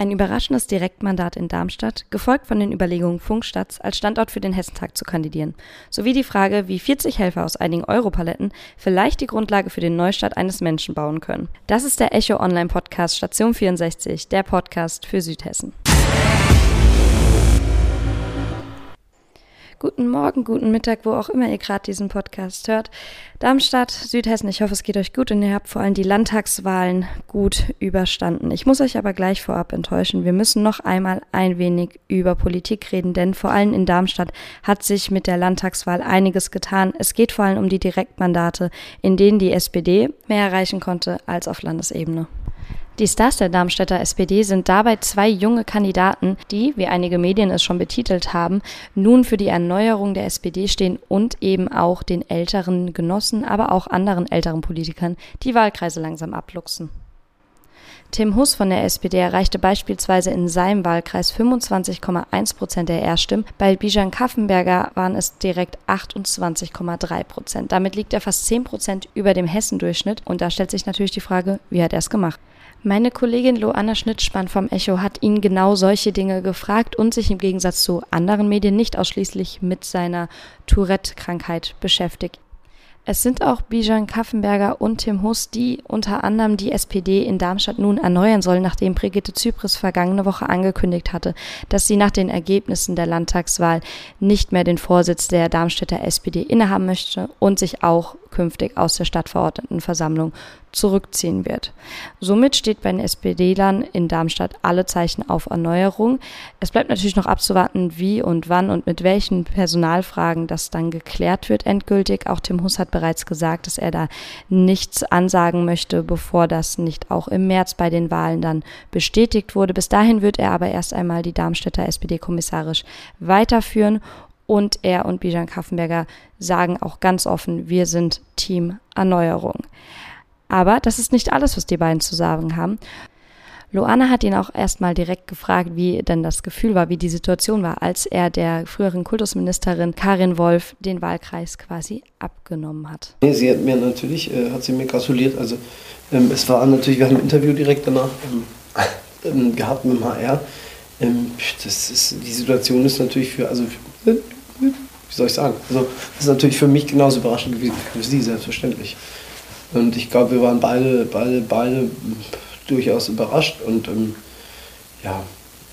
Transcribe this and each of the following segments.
Ein überraschendes Direktmandat in Darmstadt, gefolgt von den Überlegungen Funkstadt als Standort für den Hessentag zu kandidieren, sowie die Frage, wie 40 Helfer aus einigen Europaletten vielleicht die Grundlage für den Neustart eines Menschen bauen können. Das ist der Echo Online Podcast Station 64, der Podcast für Südhessen. Guten Morgen, guten Mittag, wo auch immer ihr gerade diesen Podcast hört. Darmstadt, Südhessen, ich hoffe, es geht euch gut und ihr habt vor allem die Landtagswahlen gut überstanden. Ich muss euch aber gleich vorab enttäuschen. Wir müssen noch einmal ein wenig über Politik reden, denn vor allem in Darmstadt hat sich mit der Landtagswahl einiges getan. Es geht vor allem um die Direktmandate, in denen die SPD mehr erreichen konnte als auf Landesebene. Die Stars der Darmstädter SPD sind dabei zwei junge Kandidaten, die, wie einige Medien es schon betitelt haben, nun für die Erneuerung der SPD stehen und eben auch den älteren Genossen, aber auch anderen älteren Politikern die Wahlkreise langsam abluchsen. Tim Huss von der SPD erreichte beispielsweise in seinem Wahlkreis 25,1 Prozent der Erststimmen. Bei Bijan Kaffenberger waren es direkt 28,3 Prozent. Damit liegt er fast 10 Prozent über dem Hessendurchschnitt. Und da stellt sich natürlich die Frage, wie hat er es gemacht? Meine Kollegin Loanna Schnittspann vom Echo hat ihn genau solche Dinge gefragt und sich im Gegensatz zu anderen Medien nicht ausschließlich mit seiner Tourette-Krankheit beschäftigt. Es sind auch Bijan Kaffenberger und Tim Huss, die unter anderem die SPD in Darmstadt nun erneuern sollen, nachdem Brigitte Zypris vergangene Woche angekündigt hatte, dass sie nach den Ergebnissen der Landtagswahl nicht mehr den Vorsitz der Darmstädter SPD innehaben möchte und sich auch künftig aus der Stadtverordnetenversammlung zurückziehen wird. Somit steht bei den SPD-Lern in Darmstadt alle Zeichen auf Erneuerung. Es bleibt natürlich noch abzuwarten, wie und wann und mit welchen Personalfragen das dann geklärt wird endgültig. Auch Tim Huss hat bereits gesagt, dass er da nichts ansagen möchte, bevor das nicht auch im März bei den Wahlen dann bestätigt wurde. Bis dahin wird er aber erst einmal die Darmstädter SPD kommissarisch weiterführen und er und Bijan Kaffenberger sagen auch ganz offen, wir sind Team Erneuerung. Aber das ist nicht alles, was die beiden zu sagen haben. Loana hat ihn auch erstmal direkt gefragt, wie denn das Gefühl war, wie die Situation war, als er der früheren Kultusministerin Karin Wolf den Wahlkreis quasi abgenommen hat. Sie hat mir natürlich, äh, hat sie mir gratuliert. Also ähm, es war natürlich, wir haben ein Interview direkt danach ähm, gehabt mit dem HR. Ähm, das ist, die Situation ist natürlich für, also für, wie soll ich sagen? Also, das ist natürlich für mich genauso überraschend gewesen wie für Sie, selbstverständlich. Und ich glaube, wir waren beide, beide, beide durchaus überrascht. Und ähm, ja,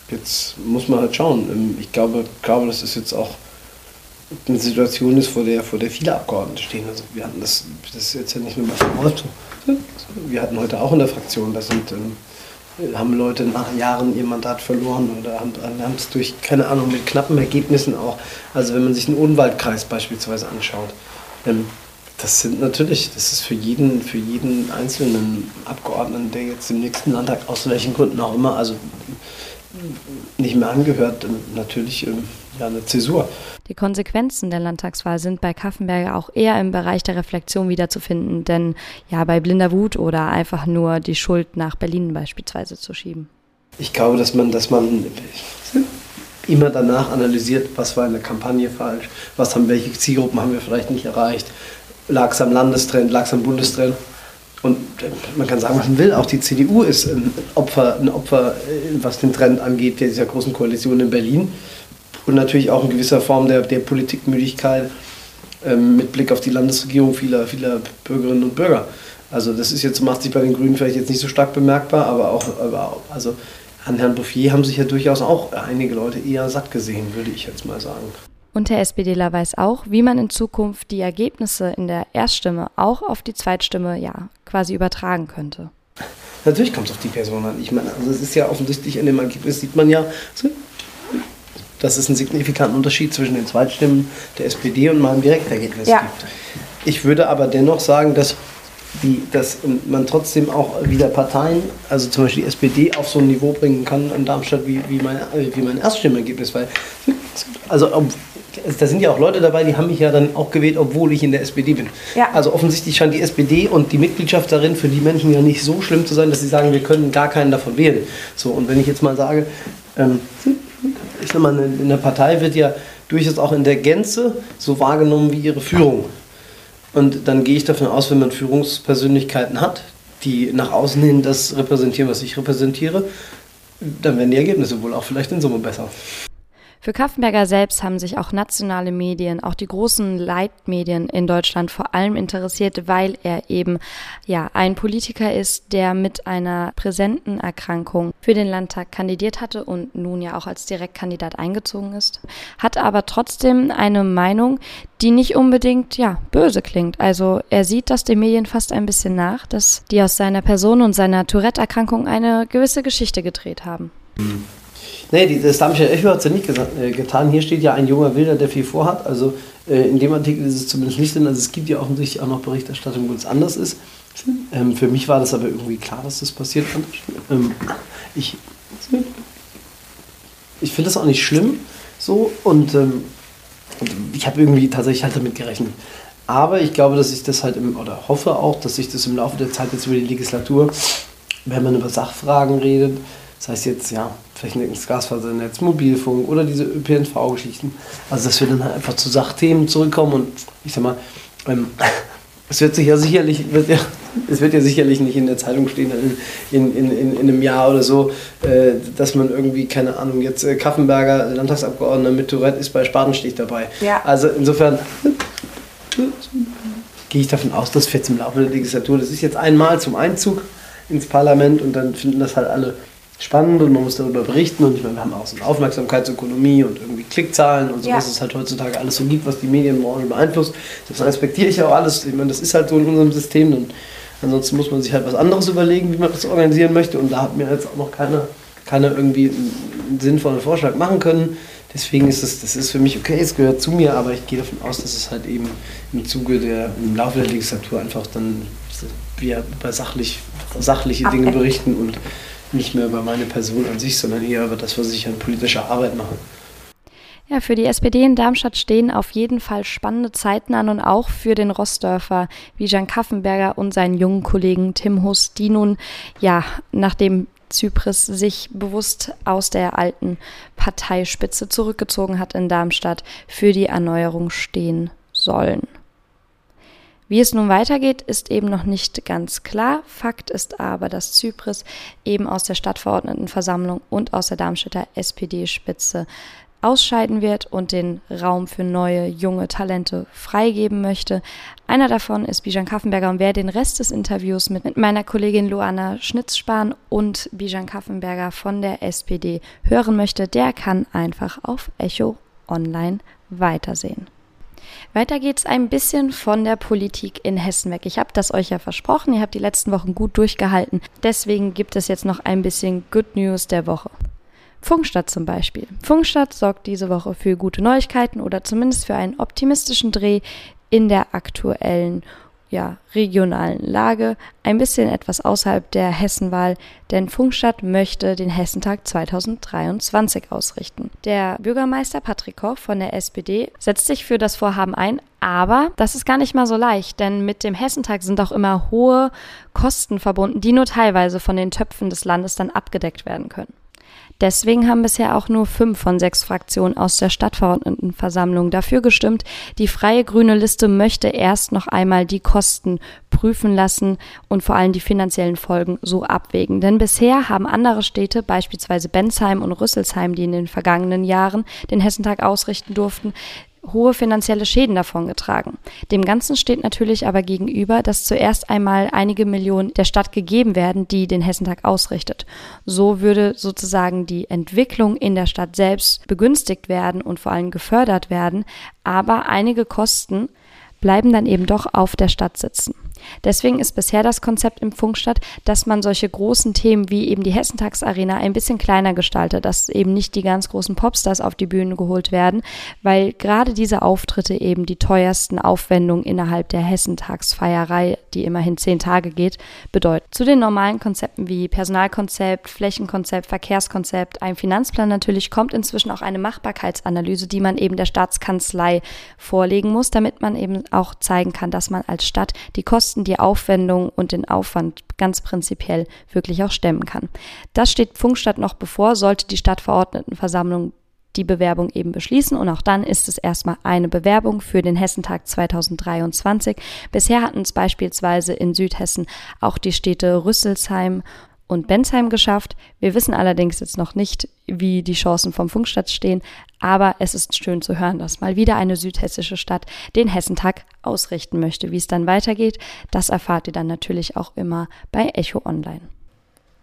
jetzt muss man halt schauen. Ähm, ich glaube, glaube, das ist jetzt auch eine Situation ist, vor der, vor der viele Abgeordnete stehen. Also wir hatten das, das ist jetzt ja nicht nur bei so. Wir hatten heute auch in der Fraktion, das sind ähm, haben Leute nach Jahren ihr Mandat verloren oder haben es durch, keine Ahnung, mit knappen Ergebnissen auch. Also wenn man sich einen Unwaldkreis beispielsweise anschaut, ähm, das sind natürlich, das ist für jeden, für jeden einzelnen Abgeordneten, der jetzt im nächsten Landtag aus welchen Gründen auch immer, also nicht mehr angehört, ähm, natürlich ähm, ja, eine Zäsur. Die Konsequenzen der Landtagswahl sind bei Kaffenberger auch eher im Bereich der Reflexion wiederzufinden, denn ja, bei blinder Wut oder einfach nur die Schuld nach Berlin beispielsweise zu schieben. Ich glaube, dass man, dass man immer danach analysiert, was war in der Kampagne falsch, was haben, welche Zielgruppen haben wir vielleicht nicht erreicht, lag es am Landestrend, lag es am Bundestrend. Und äh, man kann sagen, was man will, auch die CDU ist ein Opfer, ein Opfer äh, was den Trend angeht, dieser großen Koalition in Berlin und natürlich auch in gewisser Form der, der Politikmüdigkeit ähm, mit Blick auf die Landesregierung vieler, vieler Bürgerinnen und Bürger. Also das ist jetzt, macht sich bei den Grünen vielleicht jetzt nicht so stark bemerkbar, aber auch, aber auch also an Herrn Bouffier haben sich ja durchaus auch einige Leute eher satt gesehen, würde ich jetzt mal sagen. Und der SPDler weiß auch, wie man in Zukunft die Ergebnisse in der Erststimme auch auf die Zweitstimme ja quasi übertragen könnte. Natürlich kommt es auf die Person an. Ich meine, also es ist ja offensichtlich in dem Ergebnis sieht man ja, dass es einen signifikanten Unterschied zwischen den Zweitstimmen der SPD und meinem Direktergebnis ja. gibt. Ich würde aber dennoch sagen, dass, die, dass man trotzdem auch wieder Parteien, also zum Beispiel die SPD, auf so ein Niveau bringen kann in Darmstadt wie, wie, mein, wie mein Erststimmergebnis. Weil, also da sind ja auch Leute dabei, die haben mich ja dann auch gewählt, obwohl ich in der SPD bin. Ja. Also offensichtlich scheint die SPD und die Mitgliedschaft darin für die Menschen ja nicht so schlimm zu sein, dass sie sagen, wir können gar keinen davon wählen. So, und wenn ich jetzt mal sage, ähm, ich sag mal, in der Partei wird ja durchaus auch in der Gänze so wahrgenommen wie ihre Führung. Und dann gehe ich davon aus, wenn man Führungspersönlichkeiten hat, die nach außen hin das repräsentieren, was ich repräsentiere, dann werden die Ergebnisse wohl auch vielleicht in Summe besser. Für Kaffenberger selbst haben sich auch nationale Medien, auch die großen Leitmedien in Deutschland vor allem interessiert, weil er eben ja ein Politiker ist, der mit einer präsenten Erkrankung für den Landtag kandidiert hatte und nun ja auch als Direktkandidat eingezogen ist, hat aber trotzdem eine Meinung, die nicht unbedingt ja böse klingt. Also er sieht das den Medien fast ein bisschen nach, dass die aus seiner Person und seiner Tourette-Erkrankung eine gewisse Geschichte gedreht haben. Mhm. Nee, das Darmstädter Echo hat es ja nicht äh, getan. Hier steht ja ein junger Wilder, der viel vorhat. Also äh, in dem Artikel ist es zumindest nicht drin. Also es gibt ja offensichtlich auch noch Berichterstattung, wo es anders ist. Ähm, für mich war das aber irgendwie klar, dass das passiert. Ähm, ich ich finde das auch nicht schlimm so und ähm, ich habe irgendwie tatsächlich halt damit gerechnet. Aber ich glaube, dass ich das halt im, oder hoffe auch, dass sich das im Laufe der Zeit jetzt über die Legislatur, wenn man über Sachfragen redet, das heißt jetzt, ja, flächendeckendes Gasfasernetz, Mobilfunk oder diese ÖPNV-Geschichten. Also, dass wir dann halt einfach zu Sachthemen zurückkommen und ich sag mal, ähm, es wird sich ja sicherlich, wird ja, es wird ja sicherlich nicht in der Zeitung stehen, in, in, in, in einem Jahr oder so, äh, dass man irgendwie, keine Ahnung, jetzt äh, Kaffenberger Landtagsabgeordneter mit Tourette ist bei Spatenstich dabei. Ja. Also insofern gehe ich davon aus, dass wir jetzt im Laufe der Legislatur, das ist jetzt einmal zum Einzug ins Parlament und dann finden das halt alle spannend und man muss darüber berichten. Und ich meine, wir haben auch so eine Aufmerksamkeitsökonomie und irgendwie Klickzahlen und so, ja. was es halt heutzutage alles so gibt, was die Medienbranche beeinflusst. Das respektiere ich auch alles. Ich meine, das ist halt so in unserem System. Und ansonsten muss man sich halt was anderes überlegen, wie man das organisieren möchte. Und da hat mir jetzt auch noch keiner keine irgendwie einen sinnvollen Vorschlag machen können. Deswegen ist es, das ist für mich okay, es gehört zu mir, aber ich gehe davon aus, dass es halt eben im Zuge der, im Laufe der Legislatur einfach dann wir über sachlich, sachliche Dinge berichten und nicht mehr über meine Person an sich, sondern eher über das, was ich an politischer Arbeit mache. Ja, für die SPD in Darmstadt stehen auf jeden Fall spannende Zeiten an und auch für den Rossdörfer wie Jan Kaffenberger und seinen jungen Kollegen Tim Huss, die nun, ja, nachdem Zypris sich bewusst aus der alten Parteispitze zurückgezogen hat in Darmstadt, für die Erneuerung stehen sollen. Wie es nun weitergeht, ist eben noch nicht ganz klar. Fakt ist aber, dass Zypris eben aus der Stadtverordnetenversammlung und aus der Darmstädter SPD-Spitze ausscheiden wird und den Raum für neue, junge Talente freigeben möchte. Einer davon ist Bijan Kaffenberger und wer den Rest des Interviews mit meiner Kollegin Luana Schnitzspahn und Bijan Kaffenberger von der SPD hören möchte, der kann einfach auf Echo Online weitersehen. Weiter geht es ein bisschen von der Politik in Hessen weg. Ich habe das euch ja versprochen, ihr habt die letzten Wochen gut durchgehalten. Deswegen gibt es jetzt noch ein bisschen Good News der Woche. Funkstadt zum Beispiel. Funkstadt sorgt diese Woche für gute Neuigkeiten oder zumindest für einen optimistischen Dreh in der aktuellen ja, regionalen Lage, ein bisschen etwas außerhalb der Hessenwahl, denn Funkstadt möchte den Hessentag 2023 ausrichten. Der Bürgermeister Patrick Koch von der SPD setzt sich für das Vorhaben ein, aber das ist gar nicht mal so leicht, denn mit dem Hessentag sind auch immer hohe Kosten verbunden, die nur teilweise von den Töpfen des Landes dann abgedeckt werden können. Deswegen haben bisher auch nur fünf von sechs Fraktionen aus der Stadtverordnetenversammlung dafür gestimmt. Die freie grüne Liste möchte erst noch einmal die Kosten prüfen lassen und vor allem die finanziellen Folgen so abwägen. Denn bisher haben andere Städte, beispielsweise Bensheim und Rüsselsheim, die in den vergangenen Jahren den Hessentag ausrichten durften, hohe finanzielle Schäden davongetragen. Dem Ganzen steht natürlich aber gegenüber, dass zuerst einmal einige Millionen der Stadt gegeben werden, die den Hessentag ausrichtet. So würde sozusagen die Entwicklung in der Stadt selbst begünstigt werden und vor allem gefördert werden, aber einige Kosten bleiben dann eben doch auf der Stadt sitzen. Deswegen ist bisher das Konzept im Funkstadt, dass man solche großen Themen wie eben die Hessentagsarena ein bisschen kleiner gestaltet, dass eben nicht die ganz großen Popstars auf die Bühne geholt werden, weil gerade diese Auftritte eben die teuersten Aufwendungen innerhalb der Hessentagsfeierei, die immerhin zehn Tage geht, bedeuten. Zu den normalen Konzepten wie Personalkonzept, Flächenkonzept, Verkehrskonzept, ein Finanzplan natürlich kommt inzwischen auch eine Machbarkeitsanalyse, die man eben der Staatskanzlei vorlegen muss, damit man eben auch zeigen kann, dass man als Stadt die Kosten Kosten, die Aufwendung und den Aufwand ganz prinzipiell wirklich auch stemmen kann. Das steht Funkstadt noch bevor, sollte die Stadtverordnetenversammlung die Bewerbung eben beschließen und auch dann ist es erstmal eine Bewerbung für den Hessentag 2023. Bisher hatten es beispielsweise in Südhessen auch die Städte Rüsselsheim und Bensheim geschafft. Wir wissen allerdings jetzt noch nicht, wie die Chancen vom Funkstadt stehen, aber es ist schön zu hören, dass mal wieder eine südhessische Stadt den Hessentag ausrichten möchte. Wie es dann weitergeht, das erfahrt ihr dann natürlich auch immer bei Echo Online.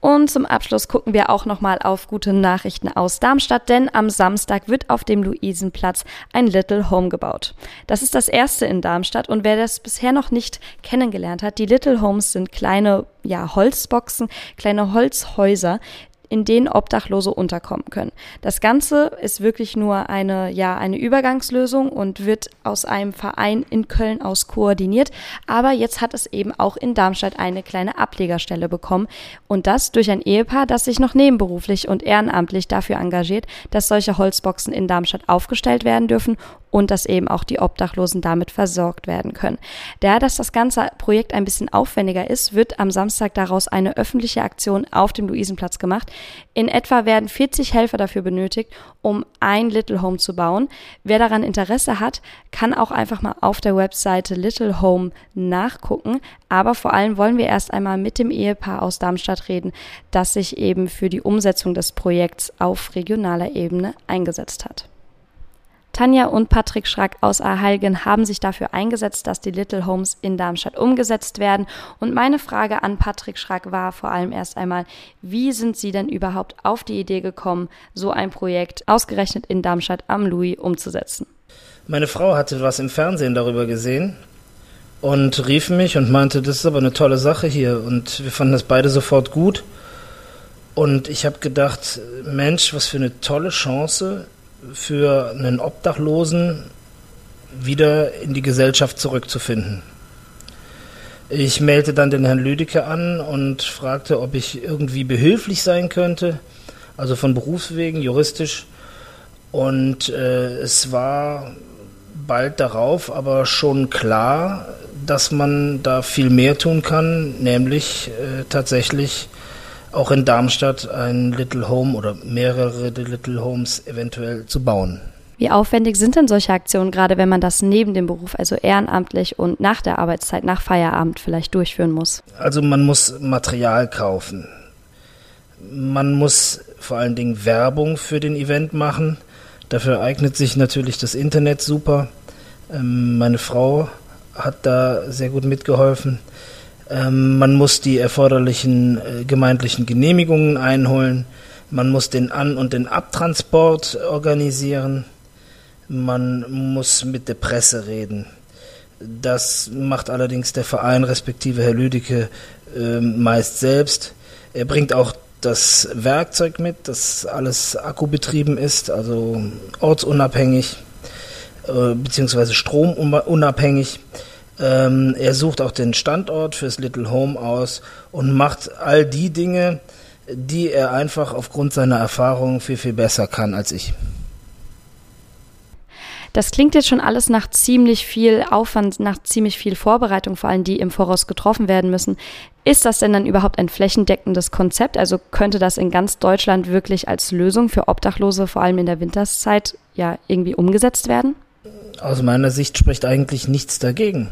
Und zum Abschluss gucken wir auch nochmal auf gute Nachrichten aus Darmstadt, denn am Samstag wird auf dem Luisenplatz ein Little Home gebaut. Das ist das erste in Darmstadt und wer das bisher noch nicht kennengelernt hat, die Little Homes sind kleine ja, Holzboxen, kleine Holzhäuser, in denen Obdachlose unterkommen können. Das Ganze ist wirklich nur eine, ja, eine Übergangslösung und wird aus einem Verein in Köln aus koordiniert. Aber jetzt hat es eben auch in Darmstadt eine kleine Ablegerstelle bekommen und das durch ein Ehepaar, das sich noch nebenberuflich und ehrenamtlich dafür engagiert, dass solche Holzboxen in Darmstadt aufgestellt werden dürfen und dass eben auch die Obdachlosen damit versorgt werden können. Da dass das ganze Projekt ein bisschen aufwendiger ist, wird am Samstag daraus eine öffentliche Aktion auf dem Luisenplatz gemacht. In etwa werden 40 Helfer dafür benötigt, um ein Little Home zu bauen. Wer daran Interesse hat, kann auch einfach mal auf der Webseite Little Home nachgucken. Aber vor allem wollen wir erst einmal mit dem Ehepaar aus Darmstadt reden, das sich eben für die Umsetzung des Projekts auf regionaler Ebene eingesetzt hat. Tanja und Patrick Schrack aus Ahalgen haben sich dafür eingesetzt, dass die Little Homes in Darmstadt umgesetzt werden. Und meine Frage an Patrick Schrack war vor allem erst einmal, wie sind Sie denn überhaupt auf die Idee gekommen, so ein Projekt ausgerechnet in Darmstadt am Louis umzusetzen? Meine Frau hatte was im Fernsehen darüber gesehen und rief mich und meinte, das ist aber eine tolle Sache hier. Und wir fanden das beide sofort gut. Und ich habe gedacht, Mensch, was für eine tolle Chance, für einen Obdachlosen wieder in die Gesellschaft zurückzufinden. Ich meldete dann den Herrn Lüdecke an und fragte, ob ich irgendwie behilflich sein könnte, also von Berufswegen, juristisch. Und äh, es war bald darauf aber schon klar, dass man da viel mehr tun kann, nämlich äh, tatsächlich auch in Darmstadt ein Little Home oder mehrere Little Homes eventuell zu bauen. Wie aufwendig sind denn solche Aktionen, gerade wenn man das neben dem Beruf, also ehrenamtlich und nach der Arbeitszeit, nach Feierabend vielleicht durchführen muss? Also man muss Material kaufen. Man muss vor allen Dingen Werbung für den Event machen. Dafür eignet sich natürlich das Internet super. Ähm, meine Frau hat da sehr gut mitgeholfen. Ähm, man muss die erforderlichen äh, gemeindlichen Genehmigungen einholen. Man muss den An- und den Abtransport organisieren. Man muss mit der Presse reden. Das macht allerdings der Verein respektive Herr Lüdecke äh, meist selbst. Er bringt auch das Werkzeug mit, das alles akkubetrieben ist, also ortsunabhängig äh, beziehungsweise stromunabhängig. Ähm, er sucht auch den Standort fürs Little Home aus und macht all die Dinge, die er einfach aufgrund seiner Erfahrung viel, viel besser kann als ich. Das klingt jetzt schon alles nach ziemlich viel Aufwand, nach ziemlich viel Vorbereitung, vor allem die im Voraus getroffen werden müssen. Ist das denn dann überhaupt ein flächendeckendes Konzept? Also könnte das in ganz Deutschland wirklich als Lösung für Obdachlose, vor allem in der Winterszeit, ja irgendwie umgesetzt werden? Aus meiner Sicht spricht eigentlich nichts dagegen.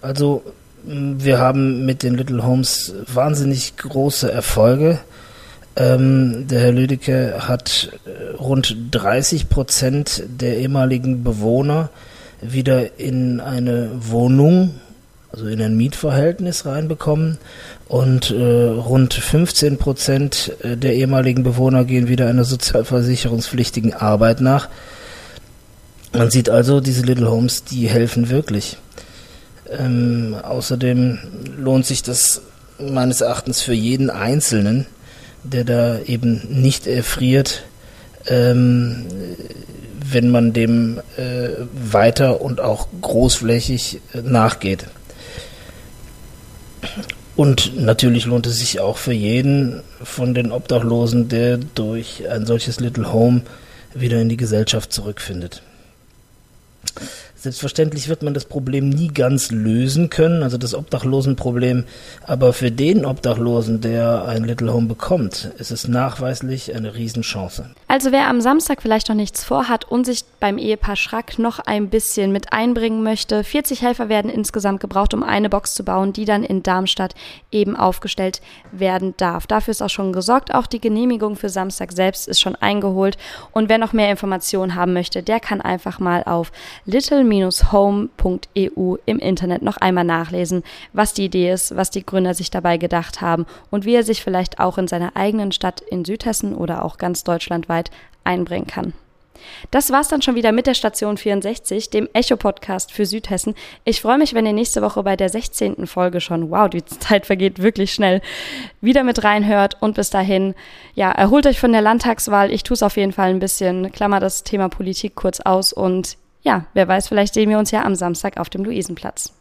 Also wir haben mit den Little Homes wahnsinnig große Erfolge. Ähm, der Herr Lüdecke hat äh, rund 30 Prozent der ehemaligen Bewohner wieder in eine Wohnung, also in ein Mietverhältnis reinbekommen und äh, rund 15 Prozent äh, der ehemaligen Bewohner gehen wieder einer sozialversicherungspflichtigen Arbeit nach. Man sieht also, diese Little Homes, die helfen wirklich. Ähm, außerdem lohnt sich das meines Erachtens für jeden Einzelnen, der da eben nicht erfriert, ähm, wenn man dem äh, weiter und auch großflächig äh, nachgeht. Und natürlich lohnt es sich auch für jeden von den Obdachlosen, der durch ein solches Little Home wieder in die Gesellschaft zurückfindet. Selbstverständlich wird man das Problem nie ganz lösen können, also das Obdachlosenproblem. Aber für den Obdachlosen, der ein Little Home bekommt, ist es nachweislich eine Riesenchance. Also wer am Samstag vielleicht noch nichts vorhat und sich beim Ehepaar Schrack noch ein bisschen mit einbringen möchte, 40 Helfer werden insgesamt gebraucht, um eine Box zu bauen, die dann in Darmstadt eben aufgestellt werden darf. Dafür ist auch schon gesorgt. Auch die Genehmigung für Samstag selbst ist schon eingeholt. Und wer noch mehr Informationen haben möchte, der kann einfach mal auf little home.eu im Internet noch einmal nachlesen, was die Idee ist, was die Gründer sich dabei gedacht haben und wie er sich vielleicht auch in seiner eigenen Stadt in Südhessen oder auch ganz deutschlandweit einbringen kann. Das war's dann schon wieder mit der Station 64, dem Echo-Podcast für Südhessen. Ich freue mich, wenn ihr nächste Woche bei der 16. Folge schon, wow, die Zeit vergeht wirklich schnell, wieder mit reinhört. Und bis dahin, ja, erholt euch von der Landtagswahl. Ich tue es auf jeden Fall ein bisschen, klammer das Thema Politik kurz aus und ja, wer weiß, vielleicht sehen wir uns ja am Samstag auf dem Luisenplatz.